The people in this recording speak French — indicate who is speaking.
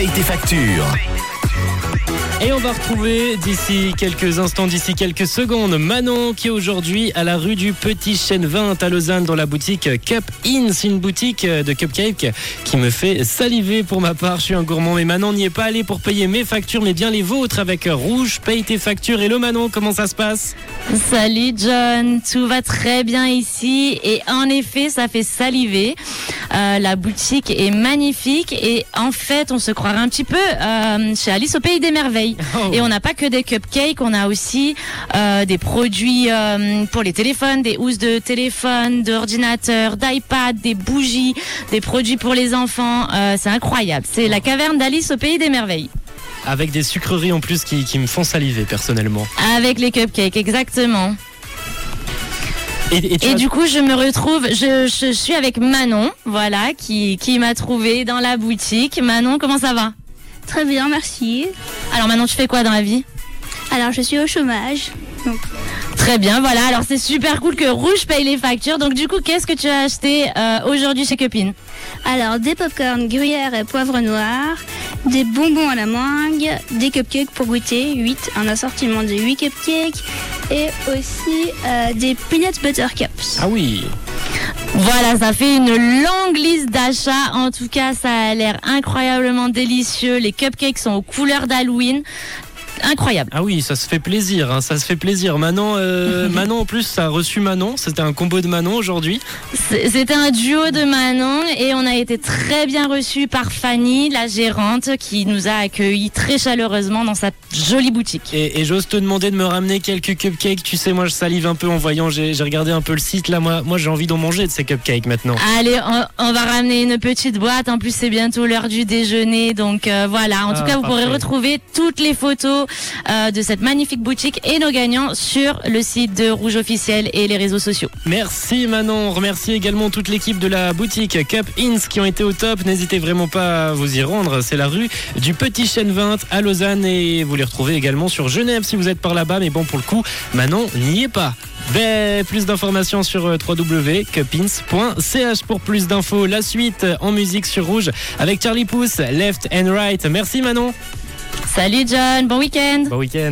Speaker 1: paye tes factures.
Speaker 2: Et on va retrouver d'ici quelques instants, d'ici quelques secondes, Manon qui est aujourd'hui à la rue du Petit Chêne 20 à Lausanne dans la boutique Cup In. C'est une boutique de cupcakes qui me fait saliver pour ma part. Je suis un gourmand mais Manon n'y est pas allé pour payer mes factures mais bien les vôtres avec Rouge Paye tes factures. Hello Manon, comment ça se passe?
Speaker 3: Salut John, tout va très bien ici et en effet ça fait saliver. Euh, la boutique est magnifique et en fait on se croirait un petit peu euh, chez Alice au Pays des Merveilles.
Speaker 2: Oh.
Speaker 3: Et on n'a pas que des cupcakes, on a aussi euh, des produits pour les téléphones, des housses de téléphone, d'ordinateur, d'iPad, des bougies, des produits pour les enfants. C'est incroyable. C'est la caverne d'Alice au Pays des Merveilles.
Speaker 2: Avec des sucreries en plus qui, qui me font saliver personnellement.
Speaker 3: Avec les cupcakes, exactement.
Speaker 2: Et, et tu
Speaker 3: Et
Speaker 2: as-
Speaker 3: du coup, je me retrouve, je, je suis avec Manon, voilà, qui, qui m'a trouvé dans la boutique. Manon, comment ça va?
Speaker 4: Très bien, merci.
Speaker 3: Alors Manon, tu fais quoi dans la vie?
Speaker 4: Alors, je suis au chômage.
Speaker 3: Très bien, voilà. Alors c'est super cool que Rouge paye les factures. Donc du coup, qu'est-ce que tu as acheté euh, aujourd'hui chez Copine?
Speaker 4: Alors, des popcorn gruyère et poivre noir, des bonbons à la mangue, des cupcakes pour goûter, 8, un assortiment de 8 cupcakes, et aussi euh, des peanut butter cups.
Speaker 2: Ah oui,
Speaker 3: Voilà, ça fait une longue liste d'achats. En tout cas, ça a l'air incroyablement délicieux. Les cupcakes sont aux couleurs d'Halloween. Incroyable.
Speaker 2: ah oui, ça se fait plaisir, hein, ça se fait plaisir. Manon, euh, Manon en plus, ça a reçu Manon. C'était un combo de Manon aujourd'hui.
Speaker 3: C'était un duo de Manon et on a été très bien reçus par Fanny, la gérante, qui nous a accueillis très chaleureusement dans sa jolie boutique.
Speaker 2: Et, et j'ose te demander de me ramener quelques cupcakes. Tu sais, moi, je salive un peu en voyant. J'ai regardé un peu le site là. Moi, moi, j'ai envie d'en manger de ces cupcakes maintenant.
Speaker 3: Allez, on, on va ramener une petite boîte. En plus, c'est bientôt l'heure du déjeuner. Donc euh, voilà, en
Speaker 2: Ah,
Speaker 3: tout cas, vous pourrez retrouver toutes les photos euh, de cette magnifique boutique et nos gagnants sur le site de Rouge Officiel et les réseaux sociaux.
Speaker 2: Merci Manon. On remercie également toute l'équipe de la boutique Cup Inns qui ont été au top. N'hésitez vraiment pas à vous y rendre. C'est la rue du Petit Chêne 20 à Lausanne et vous les retrouvez également sur Genève si vous êtes par là-bas. Mais bon, pour le coup, Manon n'y est pas. Plus d'informations sur euh, www.cupins.ch pour plus d'infos. La suite en musique sur Rouge avec Charlie Pouce, Left and Right. Merci Manon.
Speaker 3: Salut John, bon week-end
Speaker 2: Bon week-end.